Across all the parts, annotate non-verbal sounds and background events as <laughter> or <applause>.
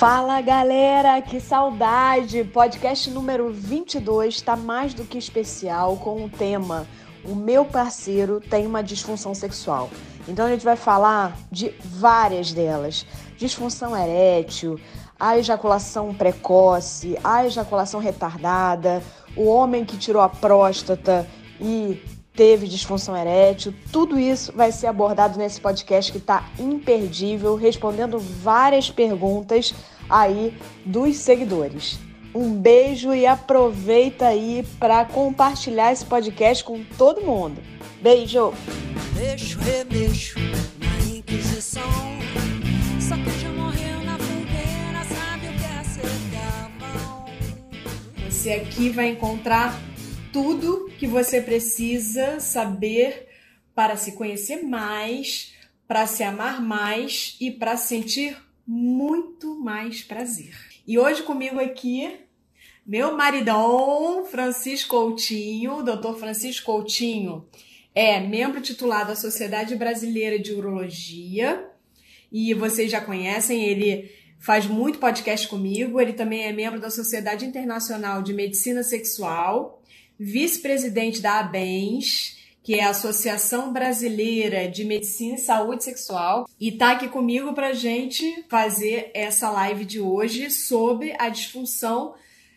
Fala galera, que saudade! Podcast número 22 está mais do que especial com o tema O meu parceiro tem uma disfunção sexual. Então a gente vai falar de várias delas: disfunção erétil, a ejaculação precoce, a ejaculação retardada, o homem que tirou a próstata e teve disfunção erétil, tudo isso vai ser abordado nesse podcast que está imperdível, respondendo várias perguntas aí dos seguidores. Um beijo e aproveita aí para compartilhar esse podcast com todo mundo. Beijo! Remexo na Inquisição. Só que já morreu na fogueira, sabe o que é Você aqui vai encontrar tudo que você precisa saber para se conhecer mais, para se amar mais e para sentir muito mais prazer. E hoje comigo aqui, meu maridão, Francisco Coutinho, Dr. Francisco Coutinho, é membro titular da Sociedade Brasileira de Urologia e vocês já conhecem, ele faz muito podcast comigo, ele também é membro da Sociedade Internacional de Medicina Sexual, vice-presidente da ABENS, que é a Associação Brasileira de Medicina e Saúde Sexual, e tá aqui comigo para gente fazer essa live de hoje sobre a disfunção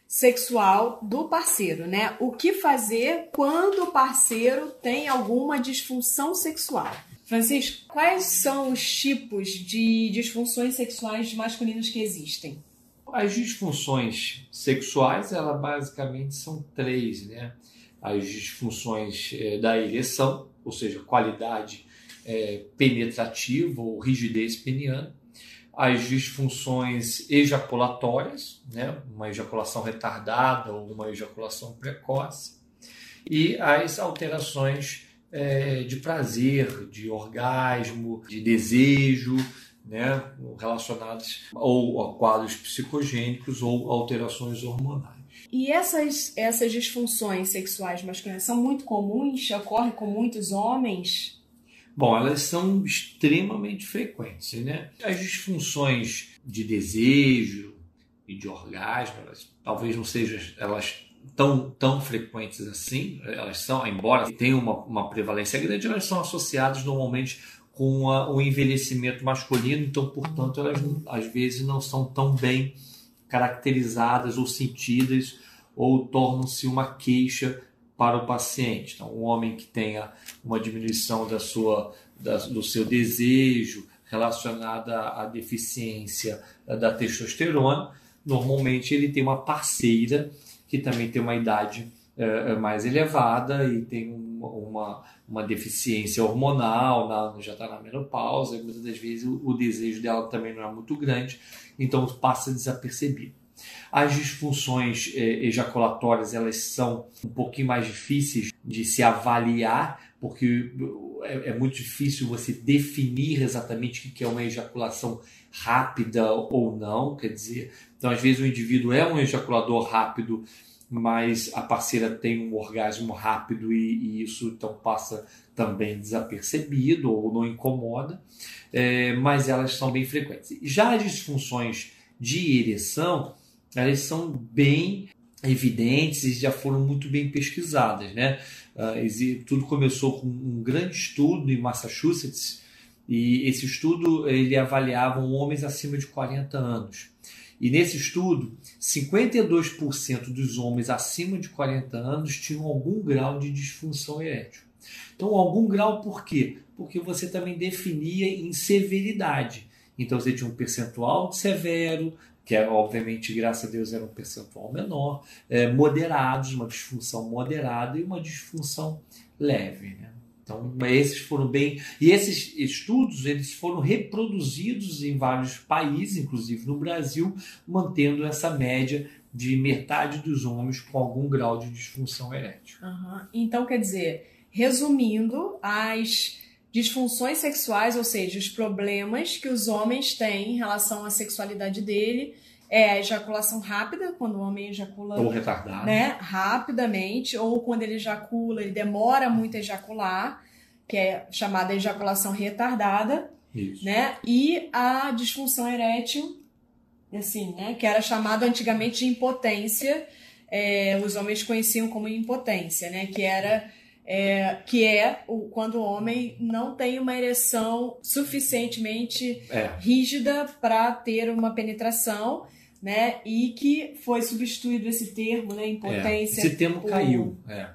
sexual do parceiro, né? O que fazer quando o parceiro tem alguma disfunção sexual? Francisco, quais são os tipos de disfunções sexuais masculinos que existem? As disfunções sexuais, elas basicamente são três, né? As disfunções é, da ereção, ou seja, qualidade é, penetrativa ou rigidez peniana, as disfunções ejaculatórias, né, uma ejaculação retardada ou uma ejaculação precoce, e as alterações é, de prazer, de orgasmo, de desejo, né, relacionadas ou a quadros psicogênicos ou alterações hormonais. E essas, essas disfunções sexuais masculinas são muito comuns? Ocorrem com muitos homens? Bom, elas são extremamente frequentes, né? As disfunções de desejo e de orgasmo, elas, talvez não sejam elas tão, tão frequentes assim, elas são, embora tenham uma, uma prevalência grande, elas são associadas normalmente com a, o envelhecimento masculino, então, portanto, elas às vezes não são tão bem caracterizadas ou sentidas ou tornam-se uma queixa para o paciente. Então, um homem que tenha uma diminuição da sua, da, do seu desejo relacionada à deficiência da testosterona, normalmente ele tem uma parceira que também tem uma idade é, mais elevada e tem uma, uma, uma deficiência hormonal, na, já está na menopausa, muitas das vezes o, o desejo dela também não é muito grande, então passa desapercebido. As disfunções eh, ejaculatórias elas são um pouquinho mais difíceis de se avaliar, porque é, é muito difícil você definir exatamente o que é uma ejaculação rápida ou não. Quer dizer, então às vezes o indivíduo é um ejaculador rápido, mas a parceira tem um orgasmo rápido e, e isso então passa também desapercebido ou não incomoda, é, mas elas são bem frequentes. Já as disfunções de ereção, elas são bem evidentes e já foram muito bem pesquisadas. Né? Uh, tudo começou com um grande estudo em Massachusetts e esse estudo ele avaliava homens acima de 40 anos. E nesse estudo, 52% dos homens acima de 40 anos tinham algum grau de disfunção erétil. Então, algum grau por quê? Porque você também definia em severidade. Então, você tinha um percentual severo, que obviamente, graças a Deus, era um percentual menor, é, moderados, uma disfunção moderada e uma disfunção leve. Né? Então, esses foram bem. E esses estudos eles foram reproduzidos em vários países, inclusive no Brasil, mantendo essa média de metade dos homens com algum grau de disfunção erétil. Uhum. Então, quer dizer, resumindo, as disfunções sexuais, ou seja, os problemas que os homens têm em relação à sexualidade dele, é a ejaculação rápida, quando o homem ejacula. Ou retardado. Né, rapidamente, ou quando ele ejacula, ele demora muito a ejacular, que é chamada ejaculação retardada. Isso. Né? E a disfunção erétil, assim, né? Que era chamado antigamente de impotência. É, os homens conheciam como impotência, né? Que era é, que é o, quando o homem não tem uma ereção suficientemente é. rígida para ter uma penetração, né? E que foi substituído esse termo, né? Impotência. É. Esse termo por, caiu. É.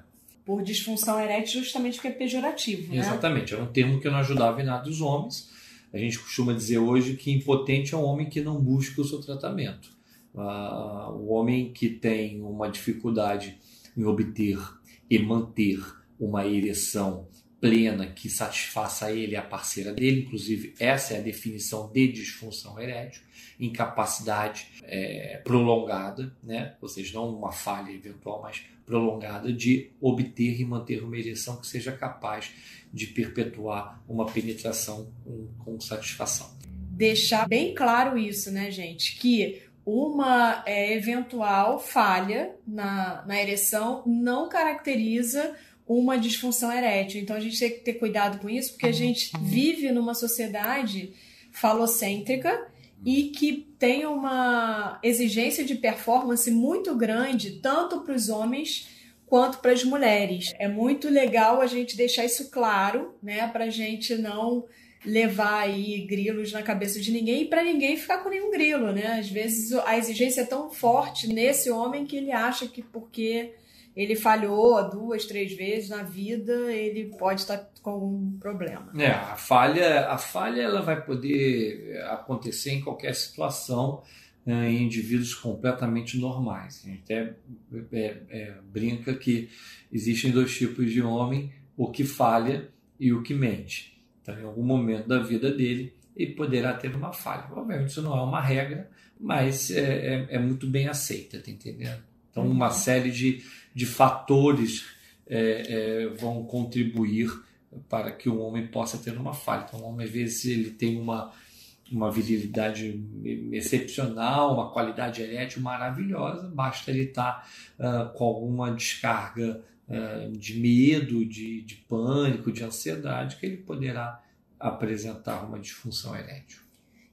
Por disfunção erétil, justamente porque é pejorativo. Né? Exatamente. Era um termo que não ajudava em nada os homens. A gente costuma dizer hoje que impotente é um homem que não busca o seu tratamento. Uh, o homem que tem uma dificuldade em obter e manter uma ereção plena que satisfaça ele e a parceira dele, inclusive essa é a definição de disfunção erétil, incapacidade é, prolongada, né? ou seja, não uma falha eventual, mas prolongada de obter e manter uma ereção que seja capaz de perpetuar uma penetração com, com satisfação. Deixar bem claro isso, né, gente? Que uma é, eventual falha na, na ereção não caracteriza uma disfunção erétil. Então a gente tem que ter cuidado com isso, porque a gente vive numa sociedade falocêntrica e que tem uma exigência de performance muito grande, tanto para os homens quanto para as mulheres. É muito legal a gente deixar isso claro, né, para a gente não levar aí grilos na cabeça de ninguém e para ninguém ficar com nenhum grilo, né? Às vezes a exigência é tão forte nesse homem que ele acha que porque ele falhou duas, três vezes na vida, ele pode estar com algum problema. É, a falha, a falha ela vai poder acontecer em qualquer situação né, em indivíduos completamente normais. A gente até é, é, brinca que existem dois tipos de homem, o que falha e o que mente. Então, em algum momento da vida dele, ele poderá ter uma falha. Obviamente, isso não é uma regra, mas é, é, é muito bem aceita, tá entendendo? Então, uma série de, de fatores é, é, vão contribuir para que o homem possa ter uma falha. Então, o homem, às vezes, ele tem uma, uma virilidade excepcional, uma qualidade erétil maravilhosa, basta ele estar uh, com alguma descarga uh, de medo, de, de pânico, de ansiedade, que ele poderá apresentar uma disfunção erétil.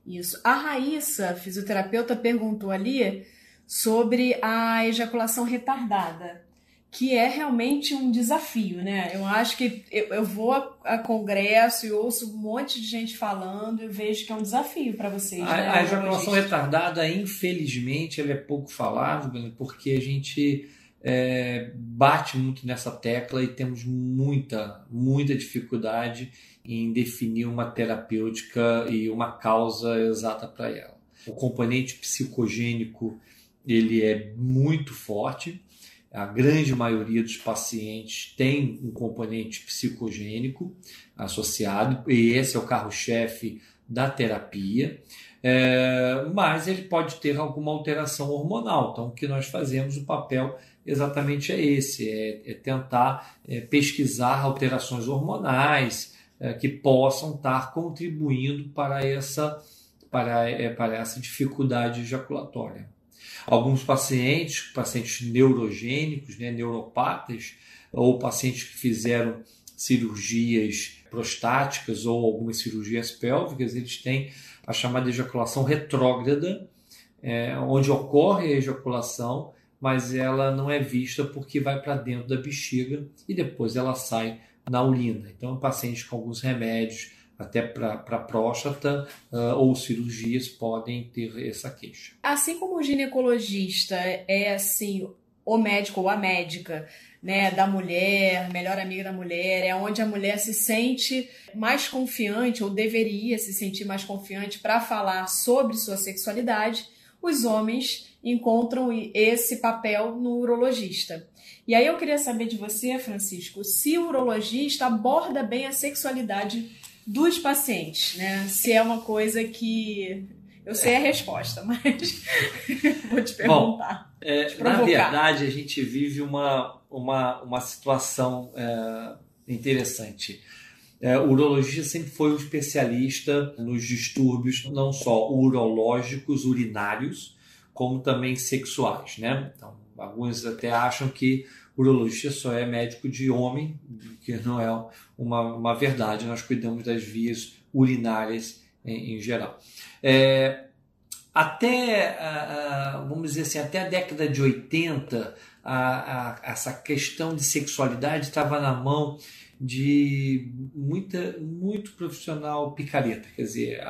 Isso. A Raíssa, fisioterapeuta, perguntou ali sobre a ejaculação retardada, que é realmente um desafio, né? Eu acho que eu, eu vou a, a, congresso e ouço um monte de gente falando e vejo que é um desafio para vocês. A, né? a ejaculação retardada, infelizmente, ela é pouco falada, porque a gente é, bate muito nessa tecla e temos muita, muita dificuldade em definir uma terapêutica e uma causa exata para ela. O componente psicogênico ele é muito forte. A grande maioria dos pacientes tem um componente psicogênico associado, e esse é o carro-chefe da terapia, é, mas ele pode ter alguma alteração hormonal. Então, o que nós fazemos, o papel exatamente é esse: é, é tentar é, pesquisar alterações hormonais é, que possam estar contribuindo para essa, para, é, para essa dificuldade ejaculatória. Alguns pacientes, pacientes neurogênicos, né, neuropatas, ou pacientes que fizeram cirurgias prostáticas ou algumas cirurgias pélvicas, eles têm a chamada ejaculação retrógrada, é, onde ocorre a ejaculação, mas ela não é vista porque vai para dentro da bexiga e depois ela sai na urina. Então, pacientes com alguns remédios até para próstata uh, ou cirurgias podem ter essa queixa. Assim como o ginecologista é assim o médico ou a médica né, da mulher, melhor amiga da mulher, é onde a mulher se sente mais confiante ou deveria se sentir mais confiante para falar sobre sua sexualidade, os homens encontram esse papel no urologista. E aí eu queria saber de você, Francisco, se o urologista aborda bem a sexualidade dos pacientes, né? Se é uma coisa que eu sei a resposta, <laughs> mas vou te perguntar. Bom, é, te na verdade, a gente vive uma, uma, uma situação é, interessante. É, o urologista sempre foi um especialista nos distúrbios não só urológicos, urinários, como também sexuais. Né? Então, alguns até acham que urologista só é médico de homem, que não é uma, uma verdade. Nós cuidamos das vias urinárias em, em geral. É, até, vamos dizer assim, até a década de 80, a, essa questão de sexualidade estava na mão de muita, muito profissional picareta, quer dizer,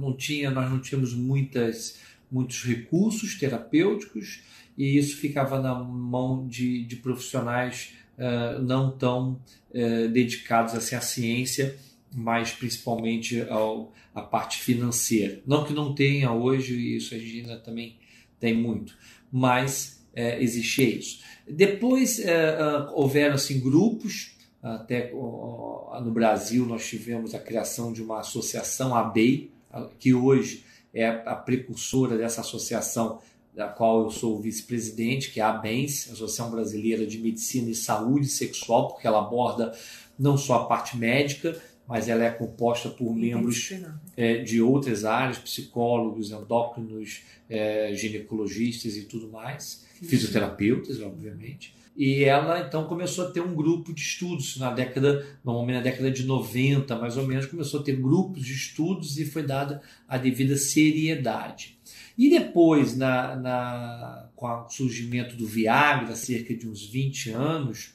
não tinha, nós não tínhamos muitas, muitos recursos terapêuticos e isso ficava na mão de, de profissionais uh, não tão uh, dedicados assim, à ciência, mas principalmente ao, à parte financeira. Não que não tenha hoje, isso a gente ainda também tem muito, mas é, existia isso. Depois é, houveram assim, grupos, até no Brasil nós tivemos a criação de uma associação, ABEI, que hoje é a precursora dessa associação da qual eu sou vice-presidente, que é a ABENS, Associação Brasileira de Medicina e Saúde Sexual, porque ela aborda não só a parte médica, mas ela é composta por membros é, de outras áreas, psicólogos, endócrinos, é, ginecologistas e tudo mais, fisioterapeutas, obviamente. E ela então começou a ter um grupo de estudos na década, normalmente na década de 90, mais ou menos, começou a ter grupos de estudos e foi dada a devida seriedade. E depois, na, na, com o surgimento do Viagra, cerca de uns 20 anos,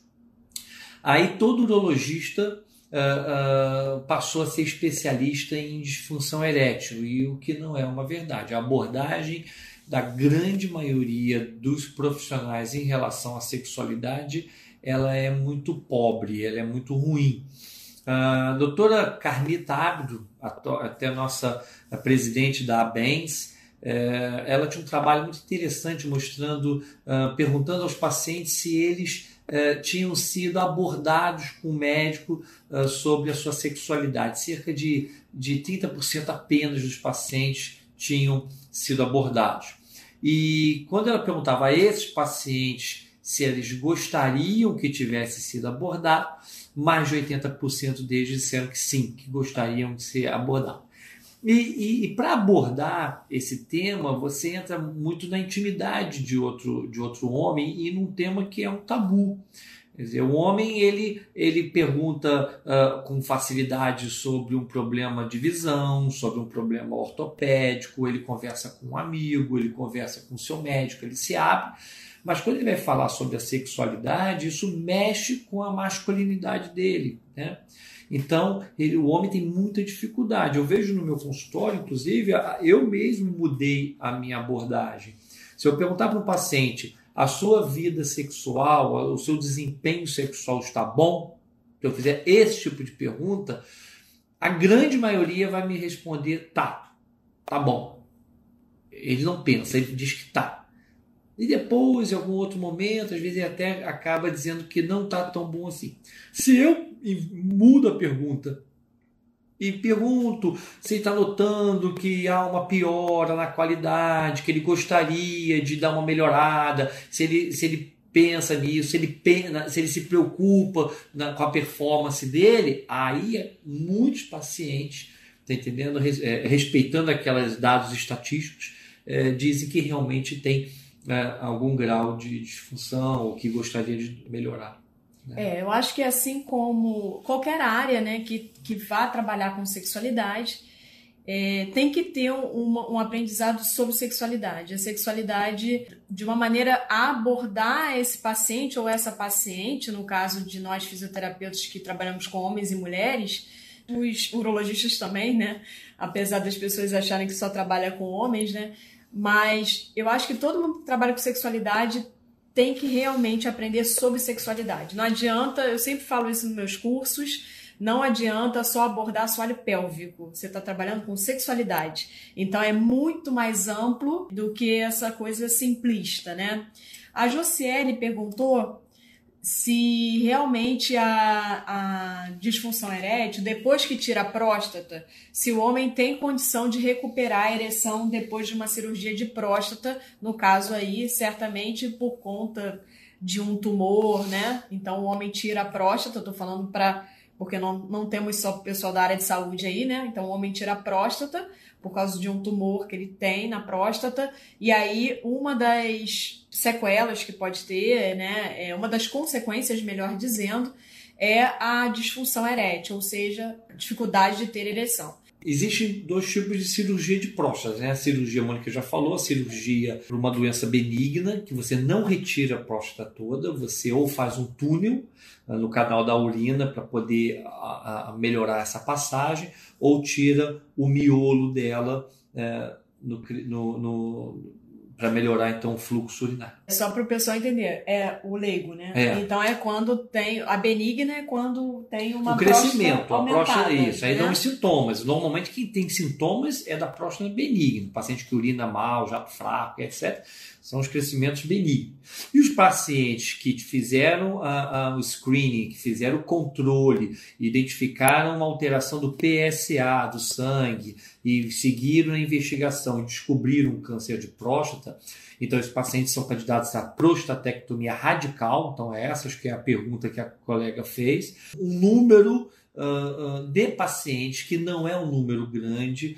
aí todo urologista uh, uh, passou a ser especialista em disfunção erétil, e o que não é uma verdade. A abordagem da grande maioria dos profissionais em relação à sexualidade ela é muito pobre, ela é muito ruim. A doutora Carnita Abdo, até nossa presidente da ABENS, eh, ela tinha um trabalho muito interessante mostrando, ah, perguntando aos pacientes se eles eh, tinham sido abordados com o médico uh, sobre a sua sexualidade. Cerca de, de 30% apenas dos pacientes tinham sido abordados. E quando ela perguntava a esses pacientes se eles gostariam que tivesse sido abordado, mais de 80% deles disseram que sim, que gostariam de ser abordados. E, e, e para abordar esse tema, você entra muito na intimidade de outro, de outro homem e num tema que é um tabu. Quer dizer, o homem ele, ele pergunta uh, com facilidade sobre um problema de visão, sobre um problema ortopédico, ele conversa com um amigo, ele conversa com seu médico, ele se abre. Mas quando ele vai falar sobre a sexualidade, isso mexe com a masculinidade dele. Né? Então, ele, o homem tem muita dificuldade. Eu vejo no meu consultório, inclusive, eu mesmo mudei a minha abordagem. Se eu perguntar para um paciente, a sua vida sexual, o seu desempenho sexual está bom? Se eu fizer esse tipo de pergunta, a grande maioria vai me responder tá, tá bom. Ele não pensa, ele diz que tá. E depois, em algum outro momento, às vezes ele até acaba dizendo que não está tão bom assim. Se eu mudo a pergunta e pergunto se está notando que há uma piora na qualidade, que ele gostaria de dar uma melhorada, se ele, se ele pensa nisso, se ele, pena, se ele se preocupa na, com a performance dele, aí muitos pacientes, tá entendendo? É, respeitando aqueles dados estatísticos, é, dizem que realmente tem né, algum grau de disfunção ou que gostaria de melhorar. Né? É, eu acho que assim como qualquer área né, que, que vá trabalhar com sexualidade, é, tem que ter um, um, aprendizado sobre sexualidade. A sexualidade, de uma maneira a abordar esse paciente ou essa paciente, no caso de nós fisioterapeutas que trabalhamos com homens e mulheres, os urologistas também, né? Apesar das pessoas acharem que só trabalha com homens, né? Mas eu acho que todo mundo que trabalha com sexualidade tem que realmente aprender sobre sexualidade. Não adianta, eu sempre falo isso nos meus cursos, não adianta só abordar assoalho pélvico. Você está trabalhando com sexualidade. Então é muito mais amplo do que essa coisa simplista, né? A Josiele perguntou se realmente a, a, disfunção erétil, depois que tira a próstata, se o homem tem condição de recuperar a ereção depois de uma cirurgia de próstata, no caso aí, certamente por conta de um tumor, né? Então o homem tira a próstata, eu tô falando para porque não, não temos só pessoal da área de saúde aí, né? Então o homem tira a próstata por causa de um tumor que ele tem na próstata, e aí uma das sequelas que pode ter, né, é uma das consequências, melhor dizendo, é a disfunção erétil, ou seja, dificuldade de ter ereção. Existem dois tipos de cirurgia de próstata. Né? A cirurgia, a Mônica já falou, a cirurgia para uma doença benigna, que você não retira a próstata toda, você ou faz um túnel né, no canal da urina para poder melhorar essa passagem, ou tira o miolo dela é, no, no, no para melhorar então o fluxo urinário. Só para o pessoal entender, é o leigo, né? É. Então é quando tem a benigna é quando tem uma o crescimento, a próstata é isso. Aí né? dão os sintomas. Normalmente quem tem sintomas é da próstata benigna, paciente que urina mal, jato fraco, etc. São os crescimentos benignos. E os pacientes que fizeram a, a, o screening, que fizeram o controle, identificaram uma alteração do PSA do sangue e seguiram a investigação e descobriram um câncer de próstata, então esses pacientes são candidatos à prostatectomia radical. Então, é essa que é a pergunta que a colega fez. Um número uh, uh, de pacientes, que não é um número grande,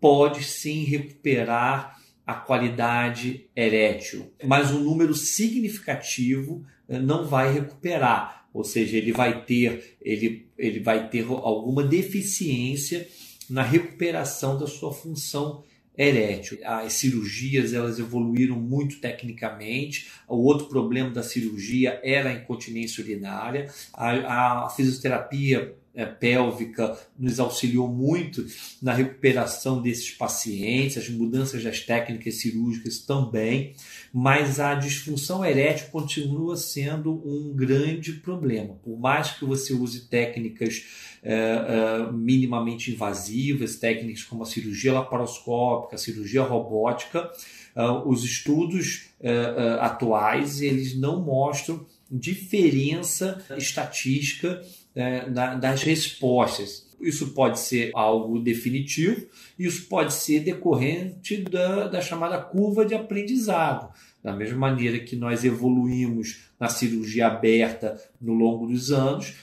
pode sim recuperar a qualidade erétil, mas um número significativo eh, não vai recuperar, ou seja, ele vai ter, ele, ele vai ter alguma deficiência na recuperação da sua função erétil. As cirurgias elas evoluíram muito tecnicamente. O outro problema da cirurgia era a incontinência urinária. A, a fisioterapia pélvica nos auxiliou muito na recuperação desses pacientes, as mudanças das técnicas cirúrgicas também, mas a disfunção erétil continua sendo um grande problema. Por mais que você use técnicas é, é, minimamente invasivas, técnicas como a cirurgia laparoscópica, a cirurgia robótica, é, os estudos é, é, atuais eles não mostram diferença estatística é, das respostas. Isso pode ser algo definitivo, isso pode ser decorrente da, da chamada curva de aprendizado. Da mesma maneira que nós evoluímos na cirurgia aberta no longo dos anos,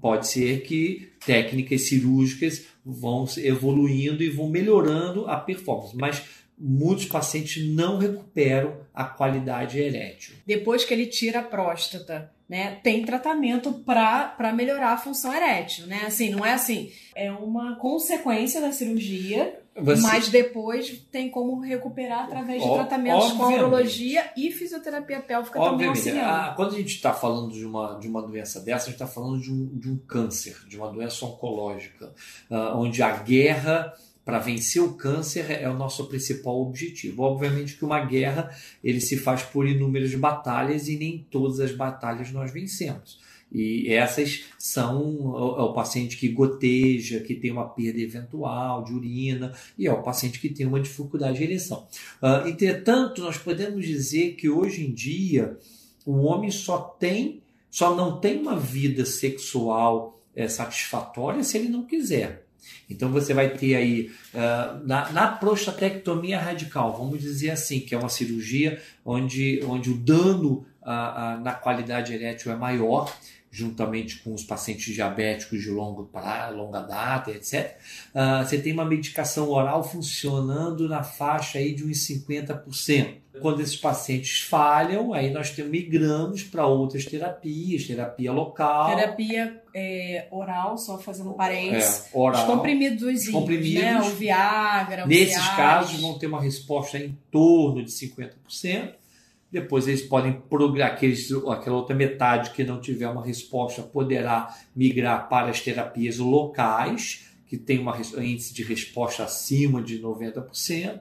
pode ser que técnicas cirúrgicas vão evoluindo e vão melhorando a performance. Mas muitos pacientes não recuperam a qualidade erétil. Depois que ele tira a próstata, né, tem tratamento para melhorar a função erétil, né? Assim, não é assim, é uma consequência da cirurgia, Você... mas depois tem como recuperar através de tratamentos com urologia e fisioterapia pélvica Obviamente. também auxiliando. quando a gente está falando de uma, de uma doença dessa, a gente está falando de um, de um câncer, de uma doença oncológica, uh, onde a guerra para vencer o câncer é o nosso principal objetivo. Obviamente que uma guerra ele se faz por inúmeras batalhas e nem todas as batalhas nós vencemos. E essas são o, o paciente que goteja, que tem uma perda eventual de urina, e é o paciente que tem uma dificuldade de ereção. Uh, entretanto, nós podemos dizer que hoje em dia o homem só tem, só não tem uma vida sexual é, satisfatória se ele não quiser. Então você vai ter aí uh, na, na, prostatectomia radical, vamos dizer assim, que é uma cirurgia onde, onde o dano uh, uh, na qualidade erétil é maior, juntamente com os pacientes diabéticos de longo pra, longa data, etc. você tem uma medicação oral funcionando na faixa aí de uns 50%. Quando esses pacientes falham, aí nós migramos para outras terapias, terapia local. Terapia é, oral, só fazendo parênteses. É, oral. Os comprimidos, comprimidos né? o Viagra, o Nesses Viagra. casos vão ter uma resposta em torno de 50%. Depois eles podem programar, aqueles, aquela outra metade que não tiver uma resposta poderá migrar para as terapias locais, que tem um índice de resposta acima de 90%.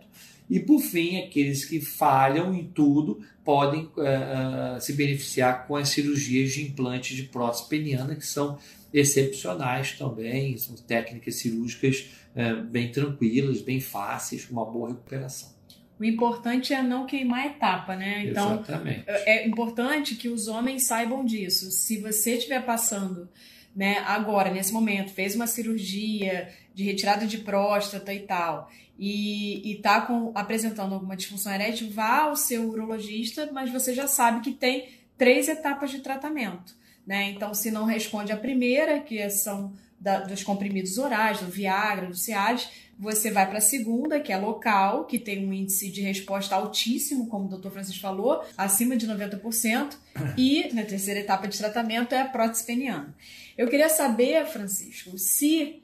E, por fim, aqueles que falham em tudo podem uh, uh, se beneficiar com as cirurgias de implante de prótese peniana, que são excepcionais também, são técnicas cirúrgicas uh, bem tranquilas, bem fáceis, com uma boa recuperação. O importante é não queimar a etapa, né? Então, Exatamente. é importante que os homens saibam disso. Se você estiver passando né, agora, nesse momento, fez uma cirurgia de retirada de próstata e tal, e está apresentando alguma disfunção erétil, vá ao seu urologista, mas você já sabe que tem três etapas de tratamento. Né? Então, se não responde a primeira, que são da, dos comprimidos orais, do Viagra, do Cialis, você vai para a segunda, que é local, que tem um índice de resposta altíssimo, como o doutor Francisco falou, acima de 90%. E na terceira etapa de tratamento é a prótese peniana. Eu queria saber, Francisco, se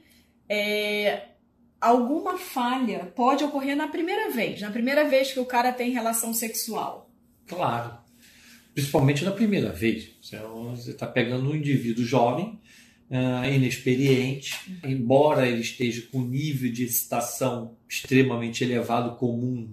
é, alguma falha pode ocorrer na primeira vez, na primeira vez que o cara tem relação sexual. Claro. Principalmente na primeira vez. Você está pegando um indivíduo jovem, uh, inexperiente, embora ele esteja com nível de excitação extremamente elevado, comum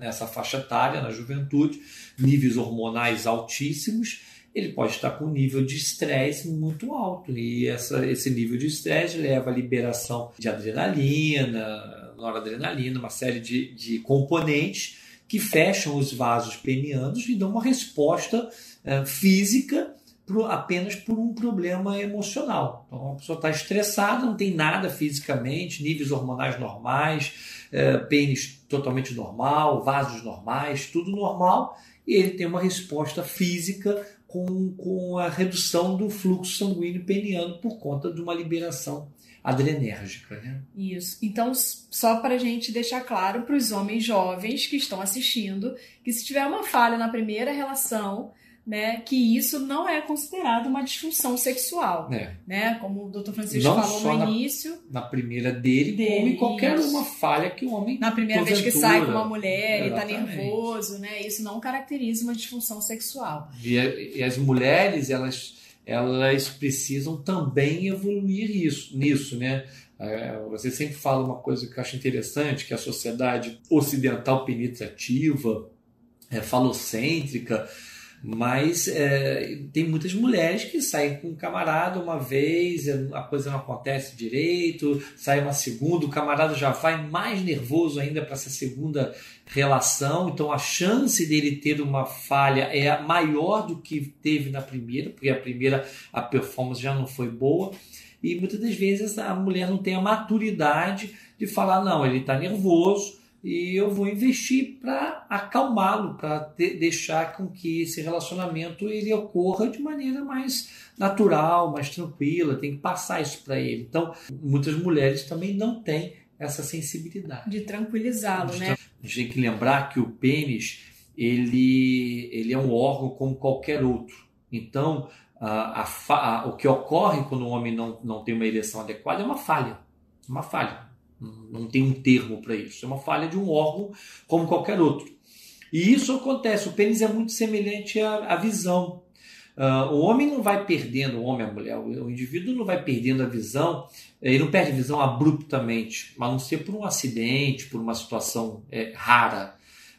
nessa faixa etária, na juventude, níveis hormonais altíssimos, ele pode estar com um nível de estresse muito alto. E essa, esse nível de estresse leva à liberação de adrenalina, noradrenalina, uma série de, de componentes que fecham os vasos penianos e dão uma resposta uh, física por, apenas por um problema emocional. Então, a pessoa está estressada, não tem nada fisicamente, níveis hormonais normais, uh, pênis totalmente normal, vasos normais, tudo normal, e ele tem uma resposta física com, com a redução do fluxo sanguíneo peniano por conta de uma liberação adrenérgica. Né? Isso. Então, só para a gente deixar claro para os homens jovens que estão assistindo, que se tiver uma falha na primeira relação, né, que isso não é considerado uma disfunção sexual, é. né, como o Dr. Francisco não falou no início. Na primeira dele, dele como em qualquer isso. uma falha que o homem Na primeira vez que sai com uma mulher Exatamente. e está nervoso, né, isso não caracteriza uma disfunção sexual. E, e as mulheres, elas elas precisam também evoluir isso, nisso, né? É, você sempre fala uma coisa que eu acho interessante, que a sociedade ocidental penetrativa, é, falocêntrica, mas é, tem muitas mulheres que saem com um camarada uma vez, a coisa não acontece direito, sai uma segunda, o camarada já vai mais nervoso ainda para essa segunda relação, então a chance dele ter uma falha é maior do que teve na primeira, porque a primeira a performance já não foi boa. E muitas das vezes a mulher não tem a maturidade de falar: não, ele está nervoso, e eu vou investir para acalmá-lo, para deixar com que esse relacionamento ele ocorra de maneira mais natural, mais tranquila, tem que passar isso para ele. Então, muitas mulheres também não têm essa sensibilidade. De tranquilizá-lo, né? A gente tem que lembrar que o pênis ele, ele é um órgão como qualquer outro. Então, a, a, a, o que ocorre quando o homem não, não tem uma ereção adequada é uma falha. Uma falha não tem um termo para isso. É uma falha de um órgão como qualquer outro. E isso acontece. O pênis é muito semelhante à, à visão. Uh, o homem não vai perdendo, o homem, a mulher, o, indivíduo não vai perdendo a visão, ele não perde a visão abruptamente, a não ser por um acidente, por uma situação é, rara.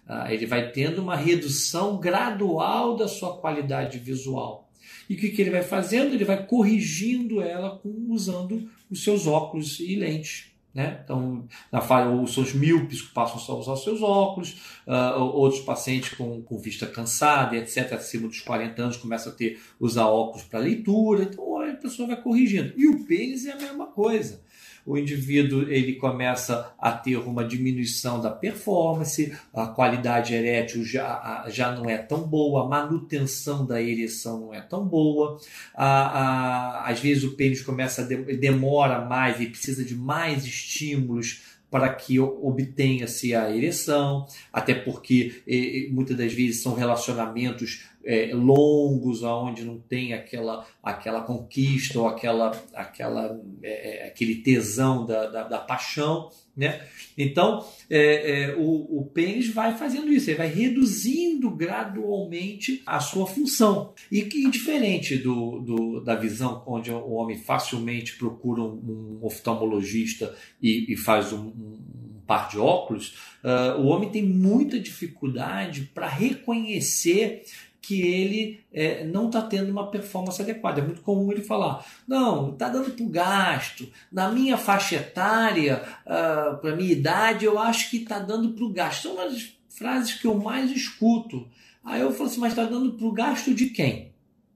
Uh, ele vai tendo uma redução gradual da sua qualidade visual. E o que, que ele vai fazendo? Ele vai corrigindo ela com, usando os seus óculos e lentes. Né? Então, na falha, os seus míopes passam a usar os seus óculos, uh, outros pacientes com, com vista cansada, etc., acima dos 40 anos, começam a ter usar óculos para leitura. Então, a pessoa vai corrigindo. E o pênis é a mesma coisa o indivíduo ele começa a ter uma diminuição da performance, a qualidade erétil já, já não é tão boa, a manutenção da ereção não é tão boa, a, a, às vezes o pênis começa demora mais e precisa de mais estímulos para que obtenha-se a ereção, até porque muitas das vezes são relacionamentos é, longos, onde não tem aquela, aquela conquista ou aquela, aquela, é, é, aquele tesão da, da, da, paixão. Né? Então, é, é, o, o pênis vai fazendo isso, ele vai reduzindo gradualmente a sua função. E que diferente do, do, da visão onde o homem facilmente procura um, um oftalmologista e, e faz um, um par de óculos, uh, o homem tem muita dificuldade para reconhecer que ele é, não está tendo uma performance adequada. É muito comum ele falar: não, está dando para o gasto. Na minha faixa etária, uh, ah, para minha idade, eu acho que está dando para o gasto. São as frases que eu mais escuto. Aí eu falo assim: mas está dando para o gasto de quem?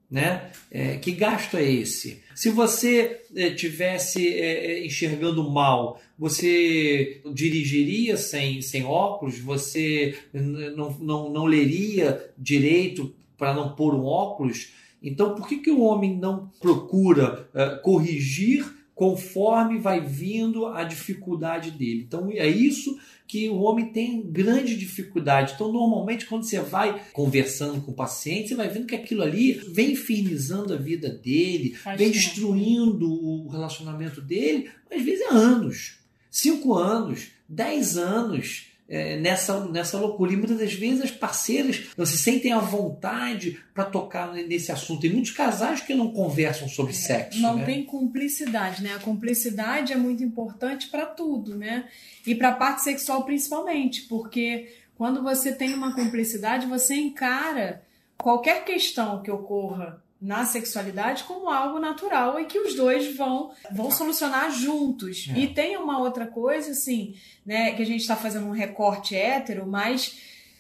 Né? É, que gasto é esse? Se você é, tivesse é, é enxergando mal, você dirigiria sem, sem óculos? Você não, não, não leria direito para não pôr um óculos? Então, por que, que o homem não procura uh, corrigir conforme vai vindo a dificuldade dele? Então, é isso que o homem tem grande dificuldade. Então, normalmente, quando você vai conversando com o paciente, você vai vendo que aquilo ali vem infernizando a vida dele, Faz vem destruindo o relacionamento dele, às vezes há anos. cinco anos, dez anos é, nessa, nessa loucura. E muitas das vezes as parceiras não se sentem à vontade para tocar nesse assunto. Tem muitos casais que não conversam sobre é, sexo. Não né? tem cumplicidade, né? A cumplicidade é muito importante para tudo, né? E para a parte sexual principalmente, porque quando você tem uma cumplicidade, você encara qualquer questão que ocorra na sexualidade como algo natural e que os dois vão vão solucionar juntos. É. E tem uma outra coisa, assim, né, que a gente está fazendo um recorte hétero, mas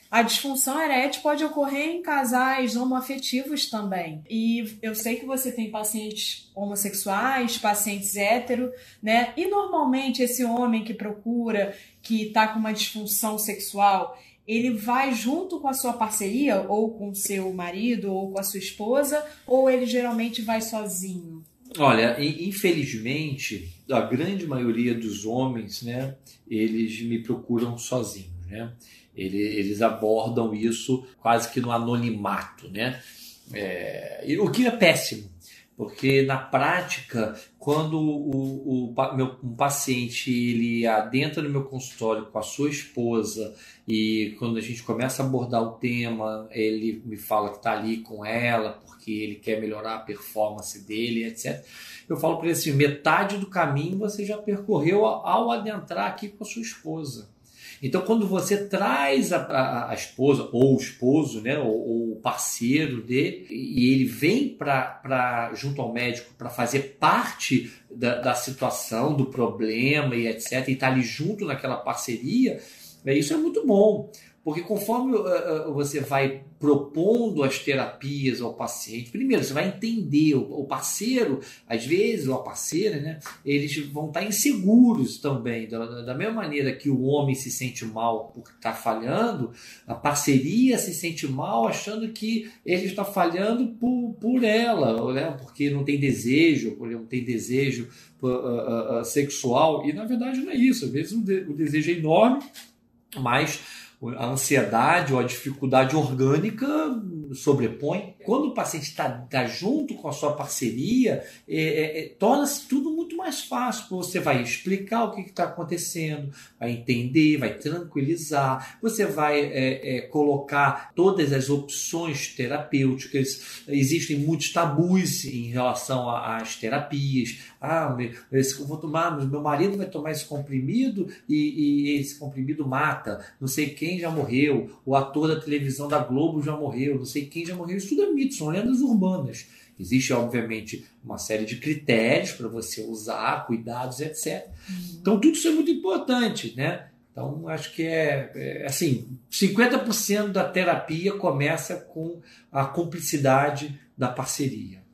a disfunção erétil pode ocorrer em casais homoafetivos também. E eu sei que você tem pacientes homossexuais, pacientes hétero, né? E normalmente esse homem que procura, que está com uma disfunção sexual, ele vai junto com a sua parceria, ou com seu marido, ou com a sua esposa, ou ele geralmente vai sozinho? Olha, infelizmente, a grande maioria dos homens, né, eles me procuram sozinhos, né? Eles, abordam isso quase que no anonimato, né? É, o que é péssimo, porque na prática, quando o, o meu, um paciente ele adentra no meu consultório com a sua esposa e quando a gente começa a abordar o tema, ele me fala que está ali com ela porque ele quer melhorar a performance dele, etc. Eu falo para ele assim: metade do caminho você já percorreu ao adentrar aqui com a sua esposa. Então, quando você traz a, a, a esposa ou o esposo, né, ou, o parceiro dele, e ele vem para junto ao médico para fazer parte da, da situação, do problema e etc., e está ali junto naquela parceria, é, isso é muito bom. Porque conforme uh, você vai propondo as terapias ao paciente, primeiro você vai entender o, parceiro, às vezes, ou a parceira, né? Eles vão estar inseguros também. Da, mesma maneira que o homem se sente mal por estar falhando, a parceria se sente mal achando que ele está falhando por, por ela, né? porque não tem desejo, porque não tem desejo uh, sexual. E na verdade não é isso. Às vezes o desejo é enorme, mas a ansiedade ou a dificuldade orgânica sobrepõe. Quando o paciente está tá junto com a sua parceria, é, é, é, torna-se tudo muito mais fácil. Você vai explicar o que está acontecendo, vai entender, vai tranquilizar, você vai é, é, colocar todas as opções terapêuticas. Existem muitos tabus em relação às terapias. Ah, eu vou tomar, meu marido vai tomar esse comprimido e, e esse comprimido mata. Não sei quem já morreu, o ator da televisão da Globo já morreu, não sei quem já morreu. Isso tudo é mito, são lendas urbanas. Existe, obviamente, uma série de critérios para você usar, cuidados, etc. Uhum. Então, tudo isso é muito importante, né? Então, acho que é, é assim, 50% da terapia começa com a cumplicidade da parceria.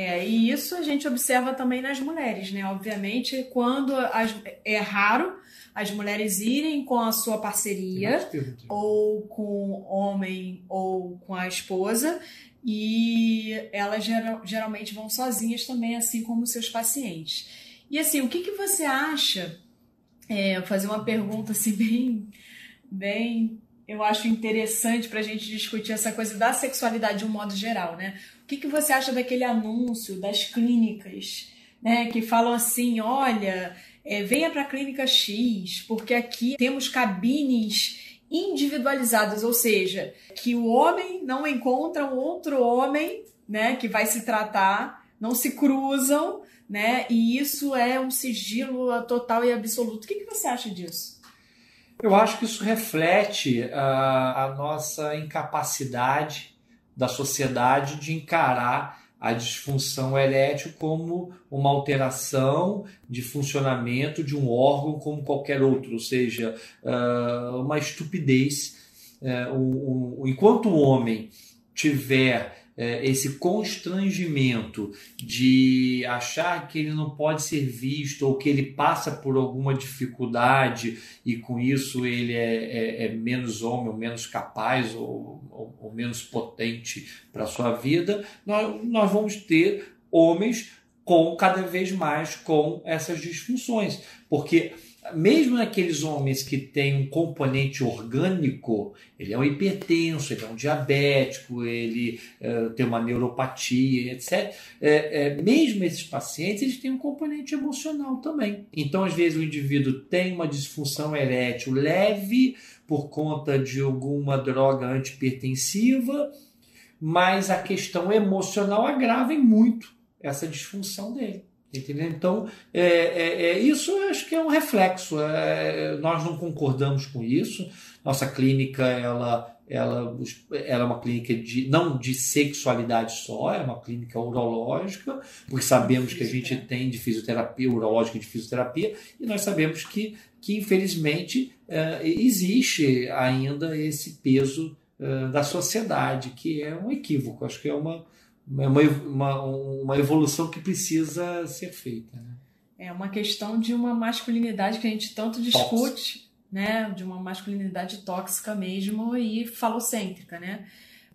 É, e isso a gente observa também nas mulheres, né? Obviamente, quando as, é raro as mulheres irem com a sua parceria, ou com o homem, ou com a esposa, e elas geral, geralmente vão sozinhas também, assim como seus pacientes. E assim, o que, que você acha? É, fazer uma pergunta assim <laughs> bem, bem, eu acho interessante para a gente discutir essa coisa da sexualidade de um modo geral, né? Que, que você acha daquele anúncio das clínicas, né? Que falam assim, olha, é, venha para a clínica X, porque aqui temos cabines individualizadas, ou seja, que o homem não encontra um outro homem, né, que vai se tratar, não se cruzam, né, e isso é um sigilo total e absoluto. O que, que você acha disso? Eu acho que isso reflete a, a nossa incapacidade da sociedade de encarar a disfunção erétil como uma alteração de funcionamento de um órgão como qualquer outro, ou seja, ah, uma estupidez. É, enquanto o homem tiver é, esse constrangimento de achar que ele não pode ser visto ou que ele passa por alguma dificuldade e com isso ele é, é, é menos homem ou menos capaz ou, ou, ou menos potente para a sua vida, nós, nós vamos ter homens com cada vez mais com essas disfunções, porque mesmo naqueles homens que têm um componente orgânico, ele é um hipertenso, ele é um diabético, ele é, tem uma neuropatia, etc. É, é, mesmo esses pacientes, eles têm um componente emocional também. Então, às vezes, o indivíduo tem uma disfunção erétil leve por conta de alguma droga antipertensiva, mas a questão emocional agrava muito essa disfunção dele. Entendeu? Então, é, é, é, isso eu acho que é um reflexo. É, nós não concordamos com isso. Nossa clínica, ela, ela, ela é uma clínica de, não de sexualidade só, é uma clínica urológica, porque sabemos que a gente tem de fisioterapia, urológica e de fisioterapia, e nós sabemos que, que infelizmente, é, existe ainda esse peso é, da sociedade, que é um equívoco. Acho que é uma uma, uma, uma evolução que precisa ser feita. Né? É uma questão de uma masculinidade que a gente tanto discute, né? De uma masculinidade tóxica mesmo e falocêntrica, né?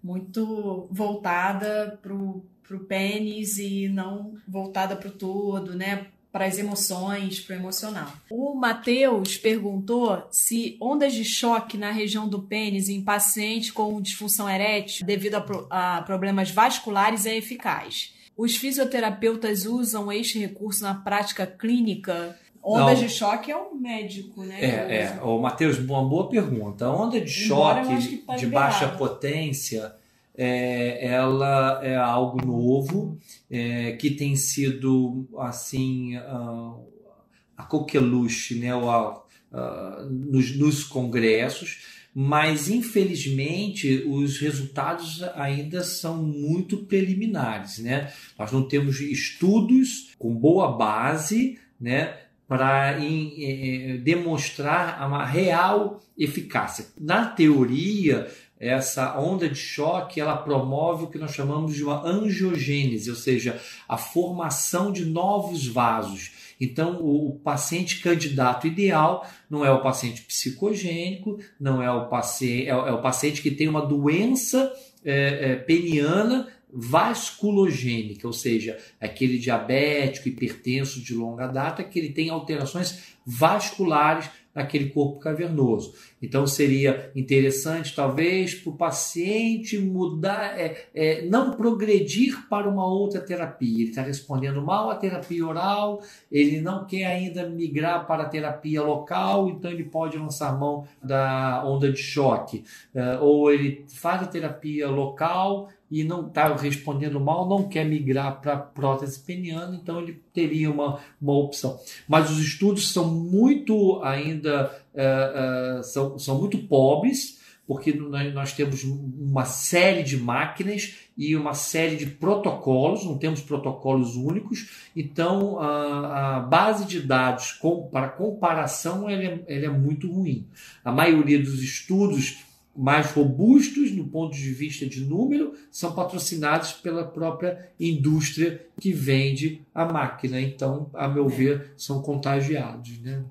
Muito voltada para o pênis e não voltada para o todo, né? Para as emoções, para o emocional. O Matheus perguntou se ondas de choque na região do pênis em paciente com disfunção erétil devido a, a problemas vasculares é eficaz. Os fisioterapeutas usam este recurso na prática clínica Ondas Não. de choque é o médico, né? É, é. O Matheus, uma boa pergunta. Onda de Embora choque de baixa potência é, ela é algo novo é, que tem sido assim uh, a coqueluche né, uh, nos, nos congressos, mas infelizmente os resultados ainda são muito preliminares. Né? Nós não temos estudos com boa base né, para eh, demonstrar uma real eficácia. Na teoria, essa onda de choque ela promove o que nós chamamos de uma angiogênese, ou seja, a formação de novos vasos. Então, o, paciente candidato ideal não é o paciente psicogênico, não é o paciente, é, é o paciente que tem uma doença é, é, peniana vasculogênica, ou seja, aquele diabético, hipertenso de longa data que ele tem alterações vasculares naquele corpo cavernoso. Então seria interessante, talvez, para o paciente mudar, é, é, não progredir para uma outra terapia. Ele está respondendo mal à terapia oral, ele não quer ainda migrar para a terapia local, então ele pode lançar mão da onda de choque. É, ou ele faz a terapia local e não está respondendo mal, não quer migrar para prótese peniana, então ele teria uma, uma opção. Mas os estudos são muito ainda é, é, são, são muito pobres, porque nós, temos uma série de máquinas e uma série de protocolos, não temos protocolos únicos, então a, a base de dados com, para comparação ela é, ela é muito ruim. A maioria dos estudos mais robustos no ponto de vista de número são patrocinados pela própria indústria que vende a máquina. Então, a meu é. ver, são contagiados. Né?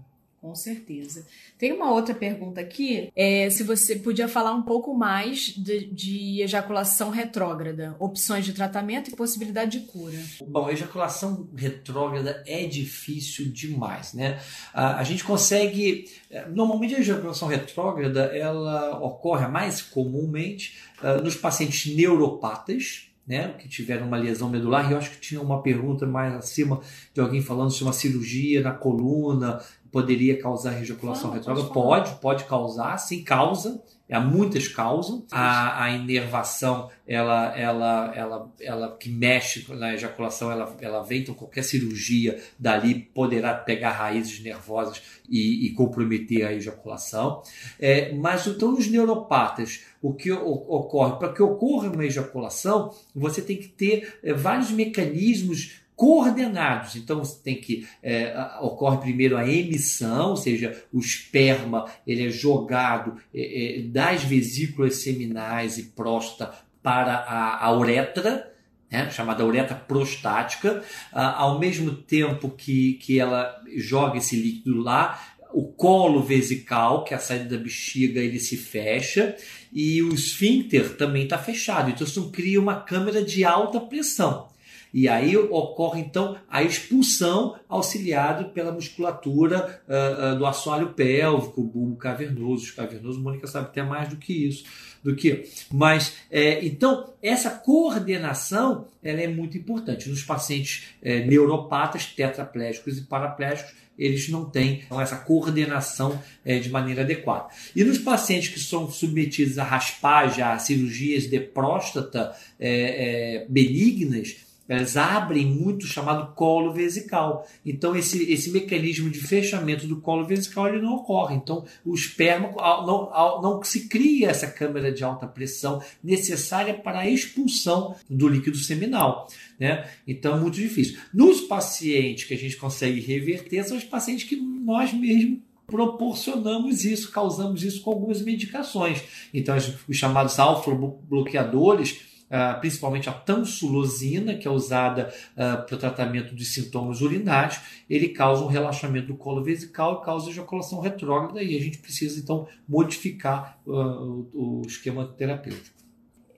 Com certeza. Tem uma outra pergunta aqui, é, se você podia falar um pouco mais de, de, ejaculação retrógrada, opções de tratamento e possibilidade de cura. Bom, ejaculação retrógrada é difícil demais, né? A, a gente consegue, é, normalmente a ejaculação retrógrada ela ocorre mais comumente uh, nos pacientes neuropatas, né, que tiveram uma lesão medular, e eu acho que tinha uma pergunta mais acima de alguém falando se uma cirurgia na coluna poderia causar ejaculação ah, retrógrada? Pode, pode causar, sim, causa. Há muitas causas. A, a inervação, ela, ela, ela, ela que mexe na ejaculação, ela, ela vem, então qualquer cirurgia dali poderá pegar raízes nervosas e, e comprometer a ejaculação. É, mas então os neuropatas, o que ocorre? Para que ocorra uma ejaculação, você tem que ter é, vários mecanismos coordenados. Então você tem que é, ocorre primeiro a emissão, ou seja, o esperma ele é jogado é, é, das vesículas seminais e próstata para a, a uretra. Né, chamada uretra prostática, ah, ao mesmo tempo que, que ela joga esse líquido lá, o colo vesical, que é a saída da bexiga, ele se fecha e o esfíncter também está fechado. Então isso cria uma câmera de alta pressão. E aí ocorre então a expulsão auxiliado pela musculatura uh, uh, do assoalho pélvico, bulbo cavernoso, os cavernosos, Mônica sabe até mais do que isso do que. Mas é, então essa coordenação ela é muito importante nos pacientes é, neuropatas, tetraplégicos e paraplégicos. Eles não têm então, essa coordenação é, de maneira adequada. E nos pacientes que são submetidos a raspagem, a cirurgias de próstata é, é, benignas, elas abrem muito o chamado colo vesical. Então, esse, esse mecanismo de fechamento do colo vesical ele não ocorre. Então, o esperma não, não se cria essa câmara de alta pressão necessária para a expulsão do líquido seminal. Né? Então, é muito difícil. Nos pacientes que a gente consegue reverter, são os pacientes que nós mesmos proporcionamos isso, causamos isso com algumas medicações. Então, os chamados alfa-bloqueadores Uh, principalmente a tansulosina, que é usada uh, para o tratamento dos sintomas urinários, ele causa um relaxamento do colo vesical e causa ejaculação retrógrada, e a gente precisa então modificar uh, o, o, esquema terapêutico.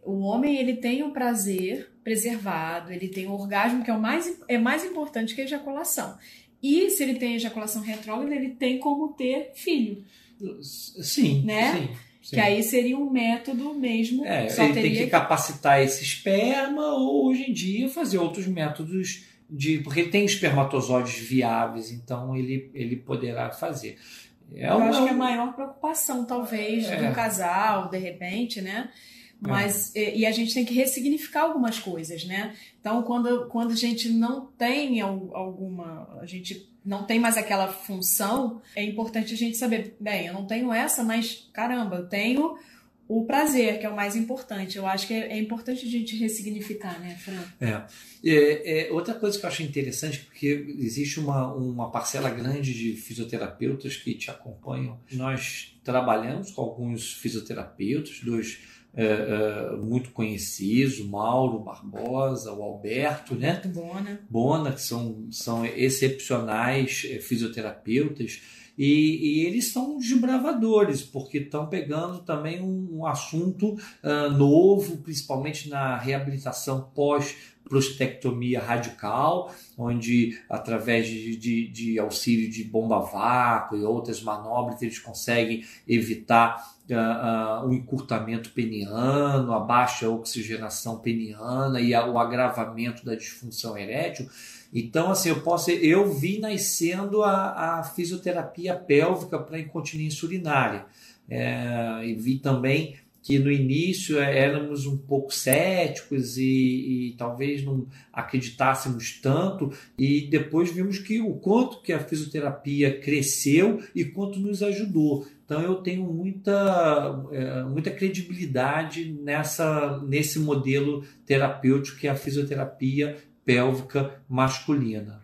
O homem ele tem o prazer preservado, ele tem o orgasmo, que é o mais, é mais importante que a ejaculação. E se ele tem ejaculação retrógrada, ele tem como ter filho. Sim, né? sim. Sim. Que aí seria um método mesmo. É, ele teria... tem que capacitar esse esperma ou hoje em dia fazer outros métodos de. Porque ele tem espermatozoides viáveis, então ele, ele poderá fazer. É Eu uma... acho que é a maior preocupação, talvez, é. do casal, de repente, né? Mas, é. e a gente tem que ressignificar algumas coisas, né? Então, quando, quando a gente não tem alguma. A gente não tem mais aquela função, é importante a gente saber, bem, eu não tenho essa, mas caramba, eu tenho o prazer, que é o mais importante. Eu acho que é, é importante a gente ressignificar, né, Fran? É. é. É, Outra coisa que eu acho interessante, porque existe uma, uma parcela grande de fisioterapeutas que te acompanham. Nós trabalhamos com alguns fisioterapeutas, dois é, é, muito conhecidos, o Mauro Barbosa, o Alberto, né? Bona. Bona, que são, são excepcionais é, fisioterapeutas. E, e, eles são desbravadores, porque estão pegando também um, um assunto uh, novo, principalmente na reabilitação pós prostectomia radical, onde através de, de, de auxílio de bomba vácuo e outras manobras eles conseguem evitar uh, uh, o encurtamento peniano, a baixa oxigenação peniana e a, o agravamento da disfunção erétil. Então, assim, eu posso, eu vi nascendo a, a fisioterapia pélvica para incontinência urinária. É, e vi também que no início é, éramos um pouco céticos e, e, talvez não acreditássemos tanto e depois vimos que o quanto que a fisioterapia cresceu e quanto nos ajudou. Então eu tenho muita, é, muita credibilidade nessa, nesse modelo terapêutico que é a fisioterapia pélvica masculina.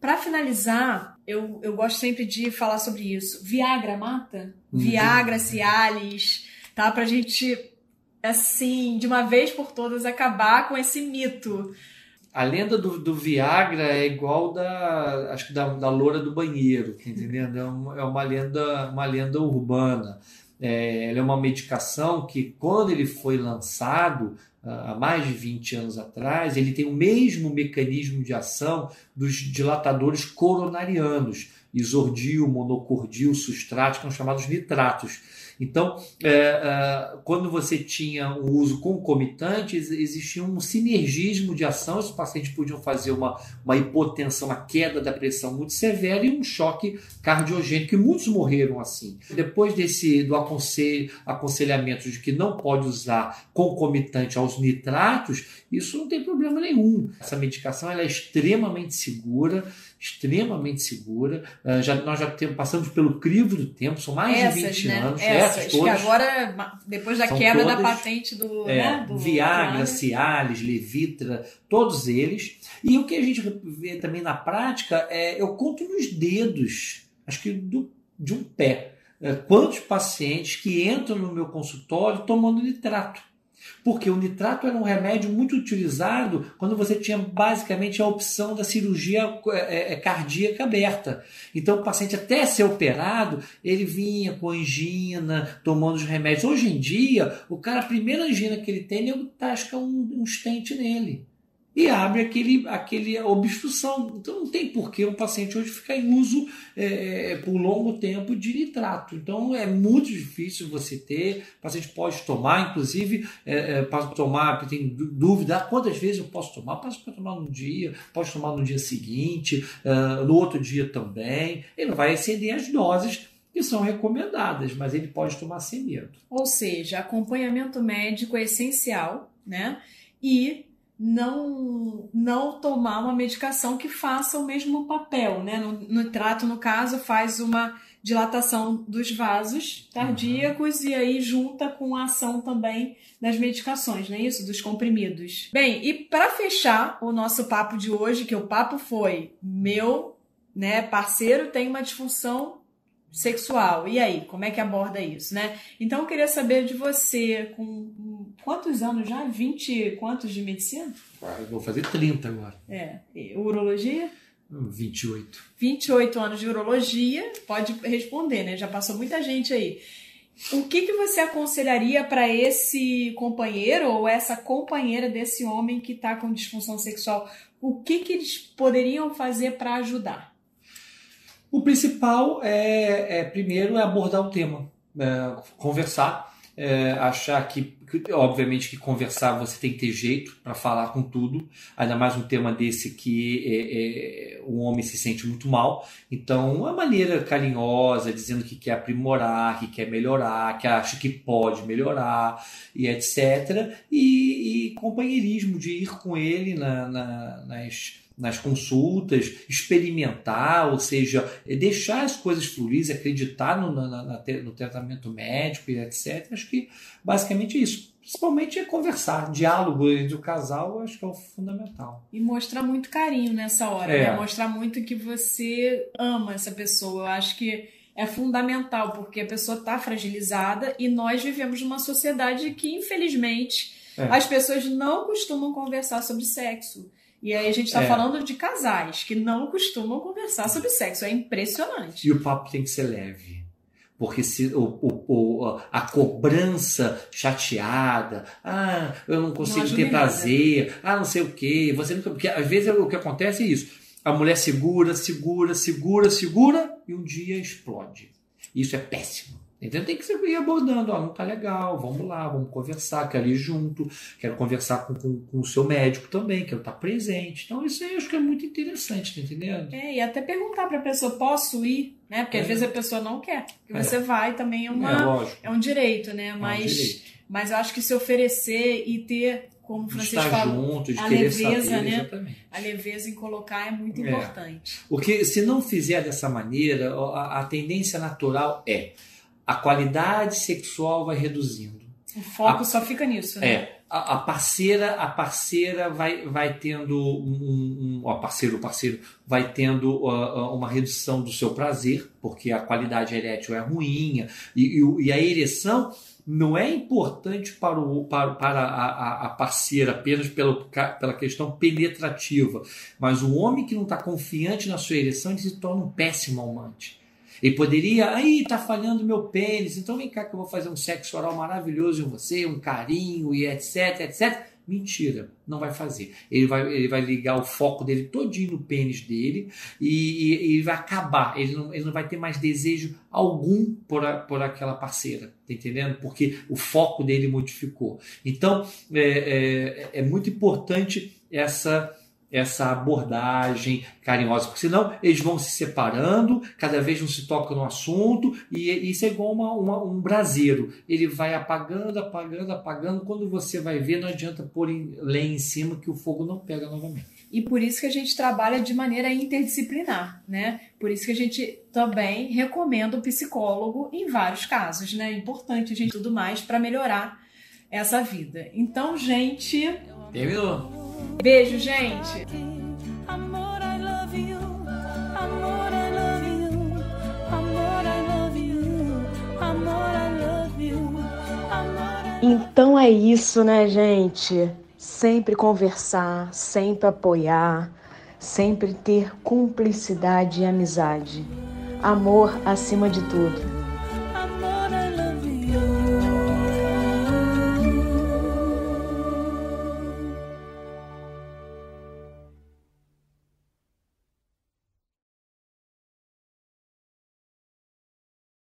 Para finalizar, eu, eu gosto sempre de falar sobre isso. Viagra mata? Uhum. Viagra, Cialis tá? Pra gente, assim, de uma vez por todas, acabar com esse mito. A lenda do, do Viagra é igual da, acho que da, da loura do banheiro, tá entendendo? É uma, é uma lenda, uma lenda urbana. É, ela é uma medicação que, quando ele foi lançado, há mais de 20 anos atrás, ele tem o mesmo mecanismo de ação dos dilatadores coronarianos, isordil, monocordil, sustrato, que são chamados nitratos. Então, é, é, quando você tinha um uso concomitante, existia um sinergismo de ação, os pacientes podiam fazer uma, uma hipotensão, uma queda da pressão muito severa e um choque cardiogênico, e muitos morreram assim. Depois desse do aconselho, aconselhamento de que não pode usar concomitante aos nitratos, isso não tem problema nenhum. Essa medicação ela é extremamente segura, extremamente segura. Uh, já, nós já temos, passamos pelo crivo do tempo, são mais essas, de 20 né? anos. Essas, essas todas, que agora, depois da quebra todas, da patente do, é, né, do Viagra, Cialis, Levitra, todos eles. E o que a gente vê também na prática é, eu conto nos dedos, acho que do, de um pé, é, quantos pacientes que entram no meu consultório tomando nitrato. Porque o nitrato era um remédio muito utilizado quando você tinha basicamente a opção da cirurgia é, é, cardíaca aberta. Então o paciente até ser operado, ele vinha com angina, tomando os remédios. Hoje em dia, o cara, a primeira angina que ele tem, ele tasca um, um stent nele. E abre aquele, aquele obstrução. Então não tem porquê um paciente hoje ficar em uso é, é, por longo tempo de nitrato. Então é muito difícil você ter. O paciente pode tomar, inclusive, é, é, pode tomar, tem dúvida, ah, quantas vezes eu posso tomar? Posso tomar num dia, pode tomar no dia seguinte, uh, no outro dia também. Ele vai exceder as doses que são recomendadas, mas ele pode tomar sem medo. Ou seja, acompanhamento médico é essencial, né? E não não tomar uma medicação que faça o mesmo papel, né? No, no trato, no caso, faz uma dilatação dos vasos cardíacos uhum. e aí junta com a ação também das medicações, não é isso? Dos comprimidos. Bem, e para fechar o nosso papo de hoje, que o papo foi meu, né, parceiro tem uma disfunção sexual. E aí, como é que aborda isso, né? Então eu queria saber de você, com quantos anos já? 20 quantos de medicina? Ah, eu vou fazer 30 agora. É. E urologia? 28. 28 anos de urologia, pode responder, né? Já passou muita gente aí. O que, que você aconselharia para esse companheiro ou essa companheira desse homem que está com disfunção sexual? O que, que eles poderiam fazer para ajudar? O principal é, é primeiro, é abordar o tema, é, conversar, é, achar que, obviamente, que conversar você tem que ter jeito para falar com tudo, ainda mais um tema desse que é, é, o homem se sente muito mal. Então, uma maneira carinhosa, dizendo que quer aprimorar, que quer melhorar, que acha que pode melhorar e etc. E, e companheirismo de ir com ele na, na, nas nas consultas, experimentar, ou seja, é deixar as coisas fluírem, acreditar no, na, na, no tratamento médico e etc. Acho que basicamente é isso. Principalmente é conversar, diálogo entre o casal, acho que é o fundamental. E mostrar muito carinho nessa hora, é. né? Mostrar muito que você ama essa pessoa. Eu acho que é fundamental, porque a pessoa está fragilizada e nós vivemos numa sociedade que, infelizmente, é. as pessoas não costumam conversar sobre sexo. E aí a gente está é. falando de casais que não costumam conversar sobre sexo. É impressionante. E o papo tem que ser leve. Porque se o, o, a cobrança chateada, ah, eu não consigo não ter prazer, nada. ah, não sei o quê, você nunca. Porque às vezes o que acontece é isso. A mulher segura, segura, segura, segura e um dia explode. Isso é péssimo. Então tem que ir abordando, ó, não tá legal, vamos lá, vamos conversar, quero ir junto, quero conversar com, com, com o seu médico também, quero estar presente. Então isso aí eu acho que é muito interessante, tá entendendo? É, e até perguntar para a pessoa, posso ir? Né? Porque é. às vezes a pessoa não quer. E você é. vai também é, uma, é, é, um direito, né? Mas, é um direito. mas eu acho que se oferecer e ter como o Francisco falou, junto, a leveza, saber, né? Exatamente. A leveza em colocar é muito é. importante. Porque se não fizer dessa maneira, a, a tendência natural é a qualidade sexual vai reduzindo. O foco a, só fica nisso, né? É. A, a, parceira, a parceira vai, vai tendo um, um, um parceiro, parceiro vai tendo uh, uma redução do seu prazer, porque a qualidade erétil é ruim e, e, e a ereção não é importante para, o, para, para a, a, parceira apenas pela, pela questão penetrativa, mas o homem que não está confiante na sua ereção ele se torna um péssimo amante. Ele poderia, aí tá falhando meu pênis, então vem cá que eu vou fazer um sexo oral maravilhoso em você, um carinho e etc, etc. Mentira, não vai fazer. Ele vai, ele vai ligar o foco dele todinho no pênis dele e, e, e vai acabar. Ele não, ele não vai ter mais desejo algum por, a, por aquela parceira, tá entendendo? Porque o foco dele modificou. Então, é, é, é muito importante essa essa abordagem carinhosa, porque senão eles vão se separando, cada vez não se toca no assunto, e isso é igual uma, uma, um braseiro. Ele vai apagando, apagando, apagando. Quando você vai ver, não adianta pôr lenha em cima que o fogo não pega novamente. E por isso que a gente trabalha de maneira interdisciplinar, né? Por isso que a gente também recomenda o psicólogo em vários casos, né? É importante a gente tudo mais para melhorar essa vida. Então, gente. Terminou. Beijo, gente. Então é isso, né, gente? Sempre conversar, sempre apoiar, sempre ter cumplicidade e amizade. Amor acima de tudo.